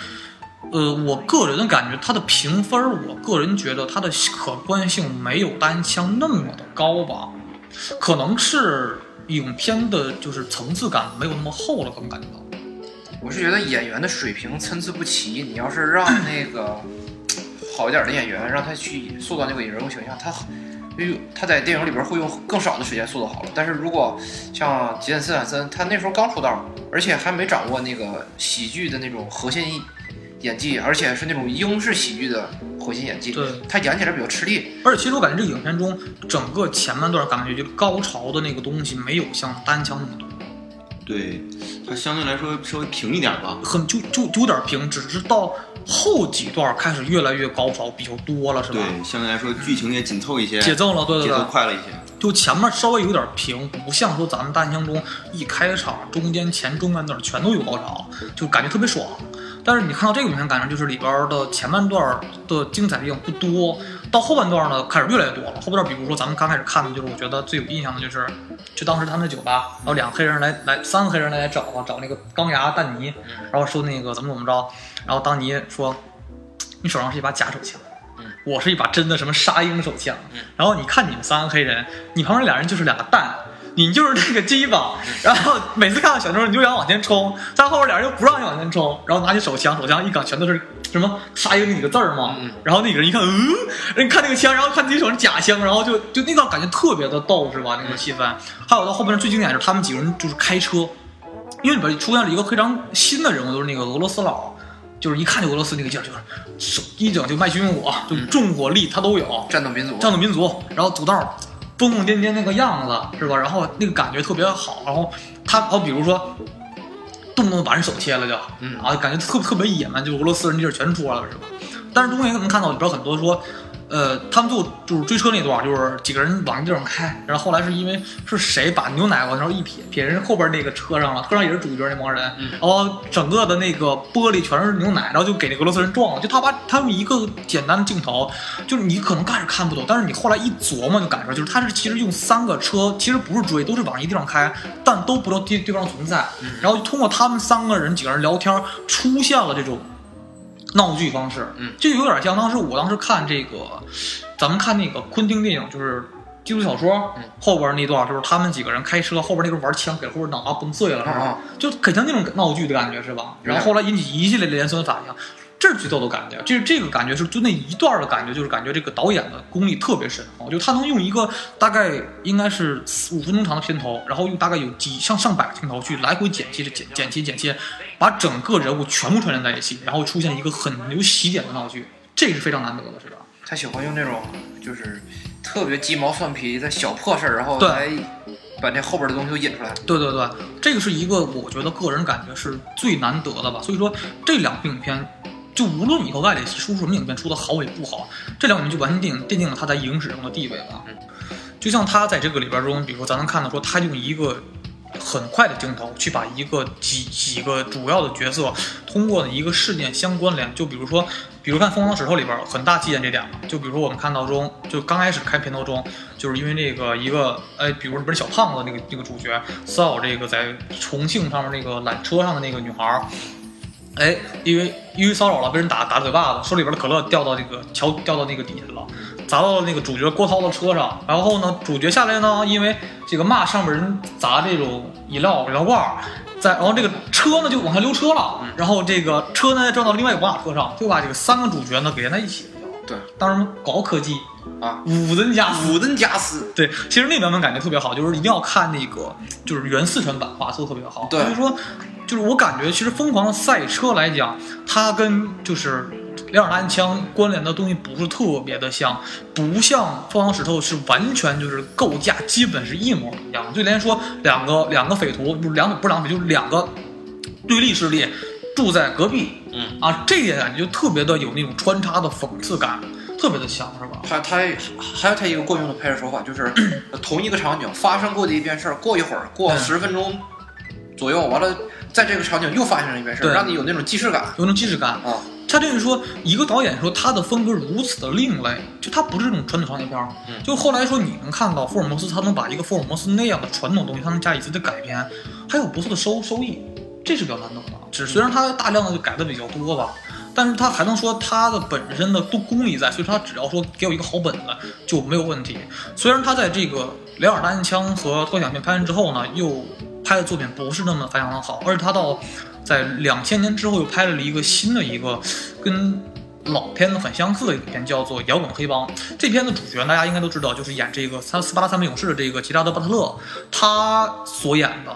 呃，我个人的感觉，它的评分儿，我个人觉得它的可观性没有单枪那么的高吧，可能是影片的就是层次感没有那么厚了，可能感觉到。我是觉得演员的水平参差不齐，你要是让那个好一点的演员，让他去塑造那个人物形象，他因为他在电影里边会用更少的时间塑造好了。但是如果像吉森斯坦森，他那时候刚出道，而且还没掌握那个喜剧的那种核心演技，而且是那种英式喜剧的火星演技，对，他演起来比较吃力。而且其实我感觉这个影片中整个前半段感觉就高潮的那个东西没有像单枪那么多。对，它相对来说稍微平一点吧。很就就就有点平，只是到后几段开始越来越高潮比较多了，是吧？对，相对来说剧情也紧凑一些，节奏了，对对节奏，快了一些。就前面稍微有点平，不像说咱们大枪中一开场、中间、前中间段全都有高潮，就感觉特别爽。但是你看到这个明显感觉就是里边的前半段的精彩地方不多，到后半段呢开始越来越多了。后半段比如说咱们刚开始看的就是我觉得最有印象的就是，就当时他们那酒吧，然后两个黑人来来三个黑人来找啊找那个钢牙丹尼，然后说那个怎么怎么着，然后丹尼说你手上是一把假手枪。我是一把真的什么沙鹰手枪，然后你看你们三个黑人，你旁边俩人就是两个蛋，你就是那个鸡巴，然后每次看到小妞你就想往前冲，但后边俩人又不让你往前冲，然后拿起手枪，手枪一杆全都是什么沙鹰那几个字儿嘛，然后那个人一看，嗯，人看那个枪，然后看自己手上假枪，然后就就那段感觉特别的逗是吧？那个气氛，还有到后边最经典就是他们几个人就是开车，因为里边出现了一个非常新的人物，就是那个俄罗斯佬。就是一看就俄罗斯那个劲儿，就是手一整就卖军火，就重火力他都有，战斗民族，战斗民族，然后走道疯疯癫癫那个样子是吧？然后那个感觉特别好，然后他好比如说动不动把人手切了就，嗯啊，感觉特特别野蛮，就俄罗斯人劲儿全出来了是吧？但是中间也能看到里边很多说。呃，他们就就是追车那段，就是几个人往那地方开，然后后来是因为是谁把牛奶往那儿一撇，撇人后边那个车上了，车上也是主角那帮人，然后整个的那个玻璃全是牛奶，然后就给那个俄罗斯人撞了。就他把他们一个简单的镜头，就是你可能开始看不懂，但是你后来一琢磨就感受，就是他是其实用三个车，其实不是追，都是往一地方开，但都不知道对对方存在，然后通过他们三个人几个人聊天，出现了这种。闹剧方式，嗯，就有点像当时我当时看这个，咱们看那个昆汀电影，就是基督小说、嗯后边那段，就是他们几个人开车，后边那个玩枪给后边脑瓜崩碎了，是吧？啊就很像那种闹剧的感觉，是吧？然后后来引起一系列的连锁反应，这是最逗的感觉，这这个感觉是就那一段的感觉，就是感觉这个导演的功力特别深厚，就他能用一个大概应该是五分钟长的片头，然后用大概有几上上百个镜头去来回剪辑、剪剪切、剪切，把整个人物全部串联在一起，然后出现一个很有喜点的闹剧，这是非常难得的，是吧？他喜欢用那种就是特别鸡毛蒜皮的小破事儿，然后对来把那后边的东西都引出来。对对对，这个是一个我觉得个人感觉是最难得的吧。所以说这两部影片，就无论以后外里出什么影片出的好也不好，这两部就完全奠定奠定了他在影史中的地位吧。就像他在这个里边中，比如说咱能看到说，他用一个很快的镜头去把一个几几个主要的角色通过一个事件相关联，就比如说，比如看《疯狂石头》里边很大体现这点嘛。就比如说我们看到中，就刚开始开片头中，就是因为这个一个哎，比如说不是小胖子那个那个主角骚扰这个在重庆上面那个缆车上的那个女孩儿。哎，因为因为骚扰了，被人打打嘴巴子，手里边的可乐掉到这个桥掉到那个底下了，砸到了那个主角郭涛的车上。然后呢，主角下来呢，因为这个骂上面人砸这种饮料饮料罐儿，在然后这个车呢就往下溜车了，然后这个车呢撞到另外一个宝马车上，就把这个三个主角呢给连在一起了。对，当时高科技。啊，五人加。四五人加斯，对，其实那版本感觉特别好，就是一定要看那个，就是原四川版画做得特别好。对。所以说，就是我感觉其实《疯狂的赛车》来讲，它跟就是两耳单枪关联的东西不是特别的像，不像《疯狂石头》是完全就是构架基本是一模一样，就连说两个两个匪徒，不是两不是两匪，就是两个对立势力住在隔壁，嗯啊，这一点感觉就特别的有那种穿插的讽刺感，特别的像，是吧？他他还有他一个惯用的拍摄手法，就是同一个场景发生过的一件事儿，过一会儿过十分钟左右，完了在这个场景又发生了一件事儿，让你有那种既视感有那种既视感。啊。他这是说，一个导演说他的风格如此的另类，就他不是这种传统商业片儿。嗯就后来说你能看到福尔摩斯，他能把一个福尔摩斯那样的传统东西，他能加以自己的改编，还有不错的收收益，这是比较难得的。只虽然他大量的就改的比较多吧，但是他还能说他的本身的都功力在，所以说他只要说给我一个好本子就没有问题。虽然他在这个两耳单枪和特响片拍完之后呢，又拍的作品不是那么非常的好，而且他到在两千年之后又拍了一个新的一个跟老片子很相似的一个片，叫做《摇滚黑帮》。这片的主角大家应该都知道，就是演这个三斯巴达三百勇士的这个吉拉德·巴特勒，他所演的。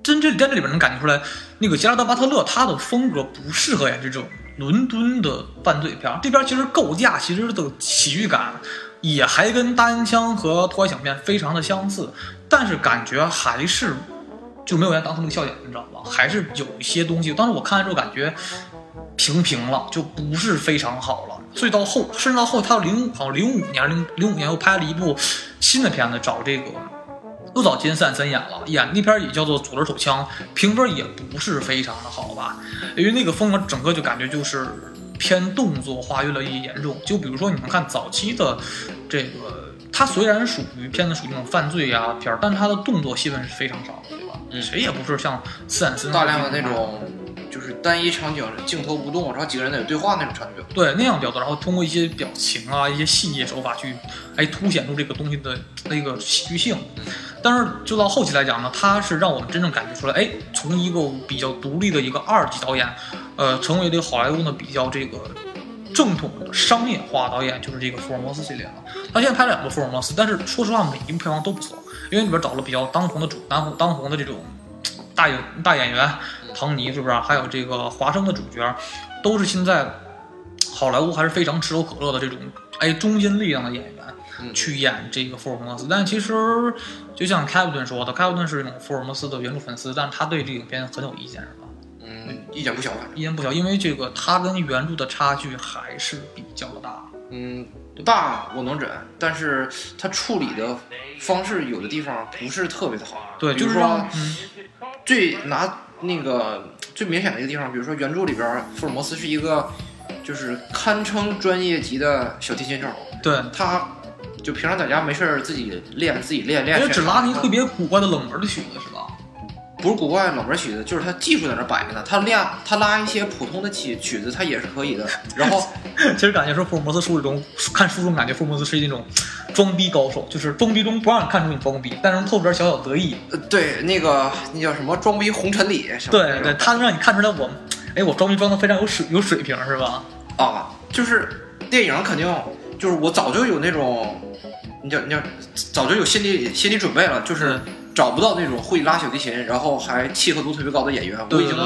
真这在这里边能感觉出来，那个吉拉德·巴特勒他的风格不适合演这种伦敦的犯罪片。这边其实构架其实的喜剧感也还跟大烟枪和拖海响片非常的相似，但是感觉还是就没有原来当初那个笑点，你知道吧？还是有一些东西，当时我看完之后感觉平平了，就不是非常好了。所以到后，甚至到后，他零好像零五年零零五年又拍了一部新的片子，找这个又找金三森演了，演那片也叫做《左轮手枪》，评分也不是非常的好吧，因为那个风格整个就感觉就是偏动作化越来越严重。就比如说你们看早期的这个，它虽然属于片子属于那种犯罪啊片儿，但是它的动作戏份是非常少的，对吧？嗯谁也不是像斯坦森大量的那种就是单一场景镜头不动，然后几个人在有对话那种场景。对那样比较多，然后通过一些表情啊、一些细节手法去，哎，凸显出这个东西的那个戏剧性。但是就到后期来讲呢，它是让我们真正感觉出来，哎，从一个比较独立的一个二级导演，呃，成为这个好莱坞呢比较这个正统的商业化导演，就是这个福尔摩斯系列了。他现在拍了两部福尔摩斯，但是说实话，每一部票房都不错，因为里边找了比较当红的主当红当红的这种大演大演员，唐尼是不是啊？还有这个华生的主角，都是现在好莱坞还是非常炙手可热的这种哎中坚力量的演员。嗯去演这个福尔摩斯，但其实就像凯普顿说的，凯普顿是那种福尔摩斯的原著粉丝，但是他对这个影片很有意见，是吧？嗯，意见不小，反正。意见不小，因为这个它跟原著的差距还是比较大。嗯，大我能忍，但是它处理的方式有的地方不是特别的好。对，就是说嗯，最拿那个最明显的一个地方，比如说原著里边福尔摩斯是一个就是堪称专业级的小提琴手，对，他就平常在家没事儿自己练自己练练因为只拉那个特别古怪的冷门的曲子，是吧？不是古怪冷门曲子，就是他技术在那儿摆着呢。他练他拉一些普通的曲曲子，他也是可以的。然后其实感觉说福尔摩斯书里中看书中感觉福尔摩斯是那种装逼高手，就是装逼中不让你看出你装逼，但是透出点小小得意。呃对那个那叫什么装逼红尘里什么对对，他能让你看出来我，哎，我装逼装的非常有水有水平，是吧？啊，就是电影肯定就是我早就有那种，你叫你叫早就有心理心理准备了，就是找不到那种会拉小提琴，然后还契合度特别高的演员，我已经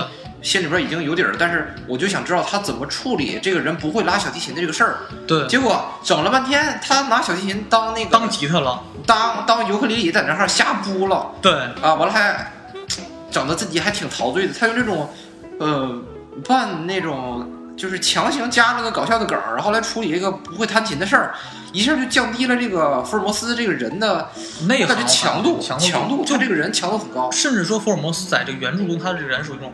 心里边已经有底儿，但是我就想知道他怎么处理这个人不会拉小提琴的这个事儿。对，结果整了半天，他拿小提琴当那个当吉他了。当当尤克里里在那块儿瞎拨了对，啊，完了还整的自己还挺陶醉的。他用这种呃半那种就是强行加了个搞笑的梗儿，然后来处理一个不会弹琴的事儿，一下就降低了这个福尔摩斯这个人的内行感觉强度，强强度，就就这个人强度很高。甚至说福尔摩斯在这个原著中，他这个人属于那种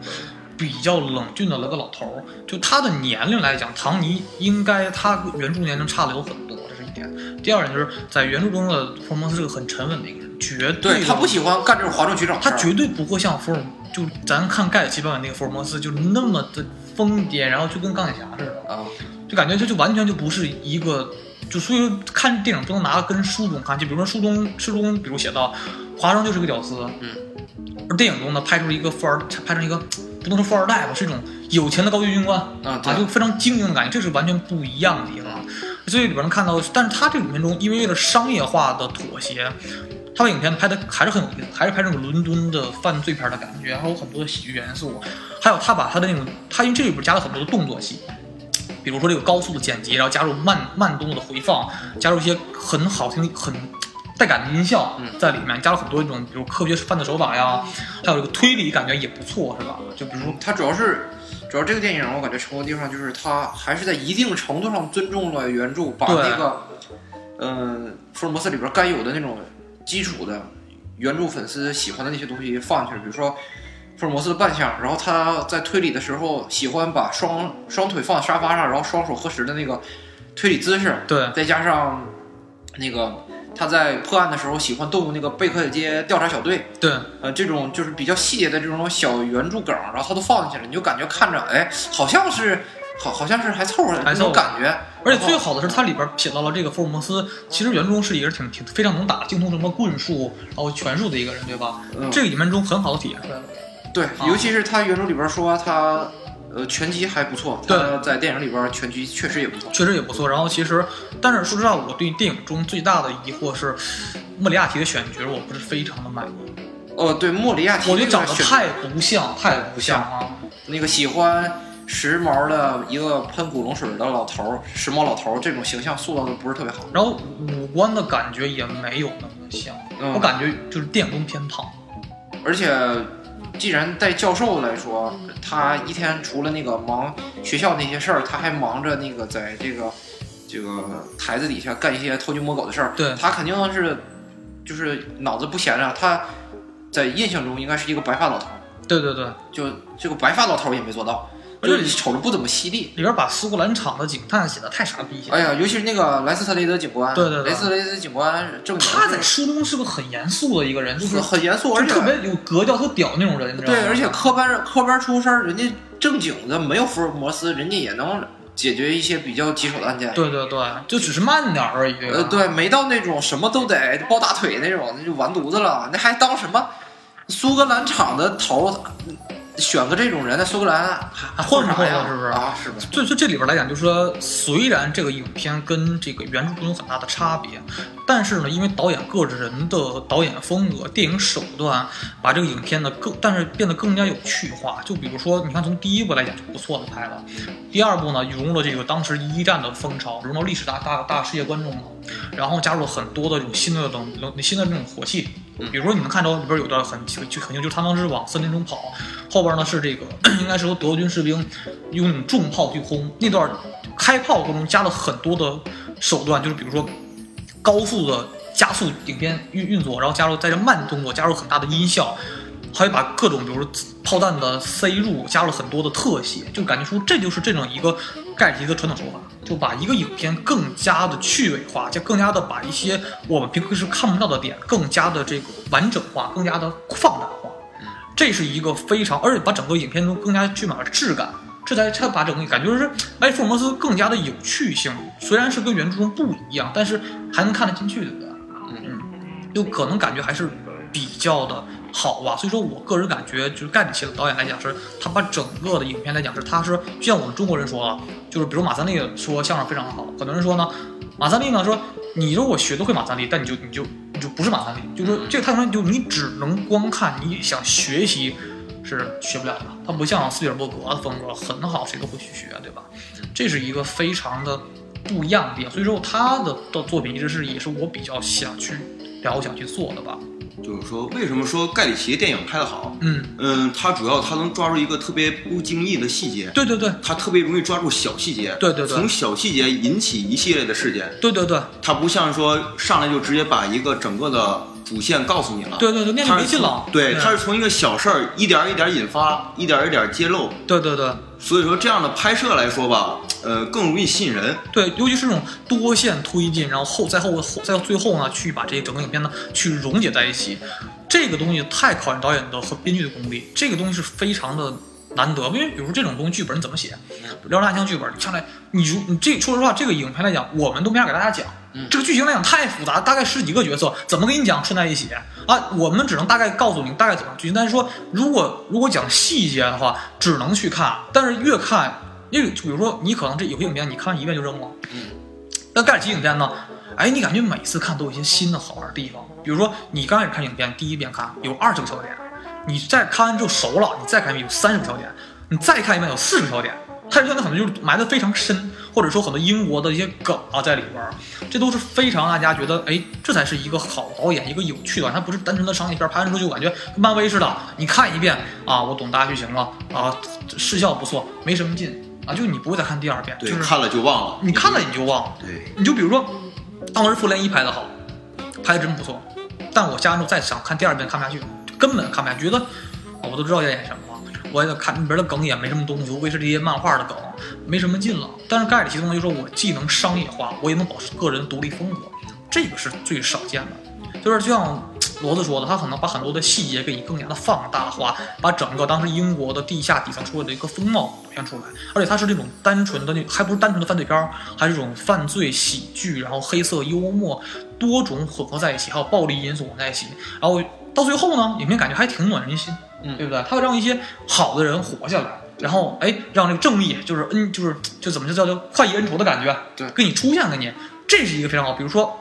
比较冷峻的那个老头儿。就他的年龄来讲，唐尼应该他原著年龄差的有很多，这是一点。第二点就是在原著中的福尔摩斯是个很沉稳的一个人，绝的对他不喜欢干这种哗众取宠他绝对不会像福尔，就咱看盖里奇版本那个福尔摩斯，就那么的疯癫，然后就跟钢铁侠似的，啊，就感觉这就完全就不是一个，就所以说看电影不能拿跟书中看，就比如说书中书中比如写到华生就是个屌丝，嗯，而电影中呢拍出了一个富二，拍成一个不能说富二代吧，是一种有钱的高级军官，啊对。就非常精英的感觉，这是完全不一样的地方。所以里边能看到，但是他这个影片中，因为为了商业化的妥协，他把影片拍的还是很有意思，还是拍这种伦敦的犯罪片的感觉，还有很多的喜剧元素，还有他把他的那种，他因为这里边加了很多的动作戏，比如说这个高速的剪辑，然后加入慢慢动作的回放，加入一些很好听、很带感的音效在里面，加了很多那种比如科学犯罪手法呀，还有这个推理感觉也不错，是吧？就比如说他主要是，主要这个电影我感觉成功的地方就是他还是在一定程度上尊重了原著，把那个，嗯、福尔摩斯里边该有的那种基础的原著粉丝喜欢的那些东西放进去，比如说福尔摩斯的扮相，然后他在推理的时候喜欢把双双腿放在沙发上，然后双手合十的那个推理姿势，对再加上那个他在破案的时候喜欢动用那个贝克街调查小队，对。呃，这种就是比较细节的这种小原著梗，然后他都放进去了，你就感觉看着，哎，好像是，好，好像是还凑合还凑合种感觉。而且最好的是，它里边写到了这个福尔摩斯，其实原著中是一个挺挺非常能打，精通什么棍术，然后拳术的一个人，对吧？嗯这个里面中很好的体现出来了。对，尤其是他原著里边说他，呃，拳击还不错，对他在电影里边拳击确实也不错。确实也不错。然后其实，但是说实话，我对电影中最大的疑惑是，莫里亚蒂的选角我不是非常的满意，哦，对，莫里亚蒂我觉得长得太不像，太不像啊。那个喜欢时髦的一个喷古龙水的老头儿，时髦老头儿这种形象塑造的不是特别好。然后五官的感觉也没有那么像，嗯我感觉就是电工偏胖。而且既然带教授来说，他一天除了那个忙学校那些事儿，他还忙着那个在这个这个台子底下干一些偷鸡摸狗的事儿。对他肯定是就是脑子不闲着，他在印象中应该是一个白发老头儿，对对对，就这个白发老头儿也没做到，而且就瞅着不怎么犀利。里边把苏格兰场的警探写的太傻逼了。哎呀，尤其是那个莱斯特雷德警官，对对对莱斯特雷德警官正经他在书中是个很严肃的一个人，就是很严肃，而且特别有格调、特屌那种人？对，而且科班科班出身，人家正经的没有福尔摩斯，人家也能解决一些比较棘手的案件。对对对，就只是慢点儿而已。呃，对，没到那种什么都得抱大腿那种，那就完犊子了。那还当什么苏格兰场的头？选个这种人，在苏格兰还还混不啥呀？是不是啊，是吧？所以说这里边来讲，就是说，虽然这个影片跟这个原著中有很大的差别，但是呢，因为导演个人的导演风格、电影手段，把这个影片呢更，但是变得更加有趣化。就比如说，你看从第一部来讲就不错的拍了，第二部呢融入了这个当时一战的风潮，融入历史大大大世界观众了，然后加入了很多的这种新的冷冷新的这种火气。比如说你能看到里边有段很就很就是他当时往森林中跑，后边呢是这个 应该是由德军士兵用重炮去轰那段开炮过程中加了很多的手段，就是比如说高速的加速影片运运作，然后加入在这慢动作加入很大的音效，还把各种比如说炮弹的塞入加了很多的特写，就感觉出这就是这种一个盖奇的传统手法，就把一个影片更加的趣味化，就更加的把一些我们平时看不到的点更加的这个完整化，更加的放大化。这是一个非常，而且把整个影片中更加具满了质感，这才才把整个感觉是，哎，福尔摩斯更加的有趣性。虽然是跟原著中不一样，但是还能看得进去，对不对？嗯，就可能感觉还是比较的好吧。所以说我个人感觉，就是盖里奇的导演来讲，是他把整个的影片来讲是，他是就像我们中国人说啊，就是比如马三立说相声非常好，很多人说呢，马三立呢说你如果学得会马三立，但你就你就你就不是马三立，就是说这个太空人就你只能光看，你想学习是学不了的。他不像斯皮尔伯格的风格很好，谁都会去学，对吧？这是一个非常的不一样的地方。所以说他的的作品一直是也是我比较想去了想去做的吧。就是说，为什么说盖里奇电影拍得好？嗯，嗯，他主要他能抓住一个特别不经意的细节，对对对他特别容易抓住小细节，对对对从小细节引起一系列的事件。对对对他不像说上来就直接把一个整个的主线告诉你了，对对对，那就没劲了。对，嗯他是从一个小事儿一点儿一点儿引发，一点儿一点儿揭露，对对对所以说这样的拍摄来说吧，呃，更容易吸引人。对，尤其是这种多线推进，然后后在后后再到最后呢，去把这个整个影片呢去溶解在一起，这个东西太考验导演的和编剧的功力，这个东西是非常的难得。因为比如说这种东西剧本你怎么写，《聊大枪》剧本你上来，你如你这说实话，这个影片来讲，我们都没法给大家讲。这个剧情来讲太复杂，大概十几个角色，怎么跟你讲串在一起啊？我们只能大概告诉你大概怎么剧情，但是说如果如果讲细节的话，只能去看，但是越看，因为比如说你可能这有些影片你看一遍就扔了，那盖尔奇影片呢，哎，你感觉每次看都有一些新的好玩的地方。比如说，你刚开始看影片，第一遍看有二十个小点，你再看完之后熟了，你再看一遍有三十个小点，你再看一遍有四十个小点。它现在可能就是埋的非常深，或者说很多英国的一些梗啊在里边儿，这都是非常让大家觉得，哎，这才是一个好导演，一个有趣的，它不是单纯的商业片，拍完之后就感觉跟漫威似的，你看一遍啊，我懂大剧情了啊，视效不错，没什么劲啊，就你不会再看第二遍，对，就是看了就忘了。你看了你就忘了。对，你就比如说，当时复联一拍的好，拍的真不错，但我下完之后再想看第二遍看不下去，根本看不下去，觉得哦我都知道要演什么了，我也看里边的梗也没什么东西，无非是这些漫画的梗，没什么劲了。但是盖里奇的东西就说我既能商业化，我也能保持个人独立风格，这个是最少见的。就是就像骡子说的，他可能把很多的细节给你更加的放大化，把整个当时英国的地下底层出来的一个风貌表现出来，而且它是这种单纯的那还不是单纯的犯罪片，还是这种犯罪喜剧，然后黑色幽默多种混合在一起，还有暴力因素混在一起，然后到最后呢，影片感觉还挺暖人心，嗯对不对？他会让一些好的人活下来。然后，哎，让这个正义就是恩，就是就怎么就叫做快意恩仇的感觉，对给你出现给你，这是一个非常好。比如说，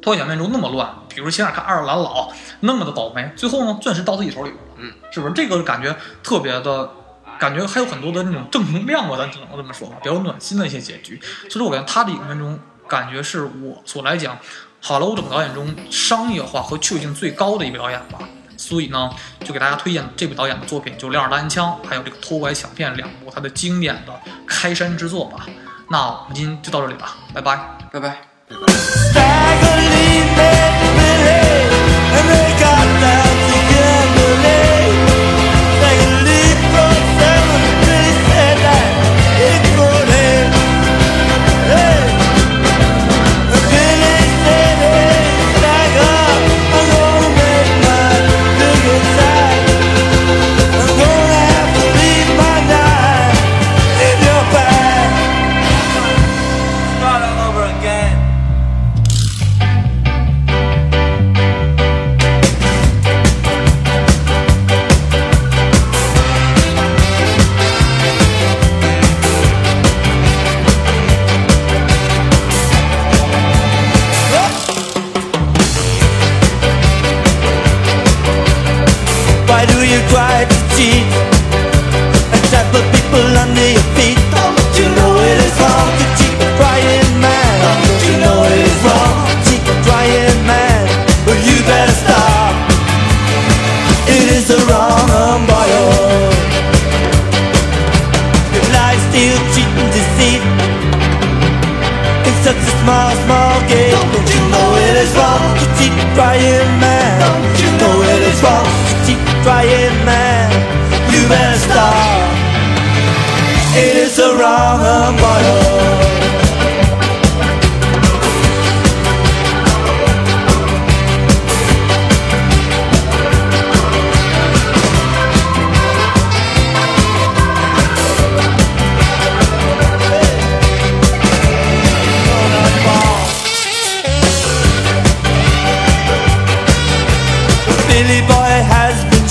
脱小面中那么乱，比如前两看爱尔兰佬那么的倒霉，最后呢，钻石到自己手里边了，嗯，是不是？这个感觉特别的，感觉还有很多的那种正能量吧，咱只能这么说吧，比较暖心的一些结局。所以说，我感觉他的影片中，感觉是我所来讲，好莱坞整个导演中商业化和趣味性最高的一个导演吧。所以呢，就给大家推荐这部导演的作品，就《两耳大烟枪》，还有这个《偷拐抢骗》两部他的经典的开山之作吧。那我们今天就到这里吧，拜拜。拜拜。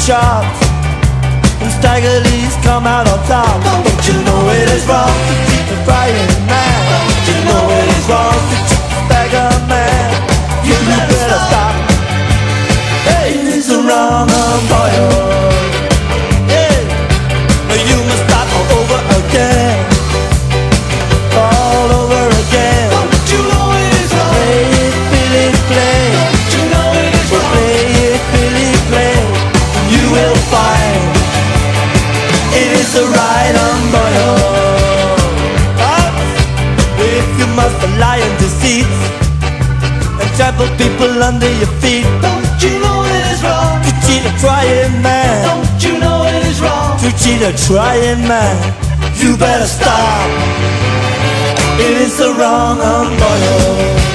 Shot And Staggerly's come out on top. Don't you know it is wrong people under your feet. Don't you know it is wrong? To cheat a trying man. Don't you know it is wrong? To cheat a trying man. You better stop. It is the wrong umbrella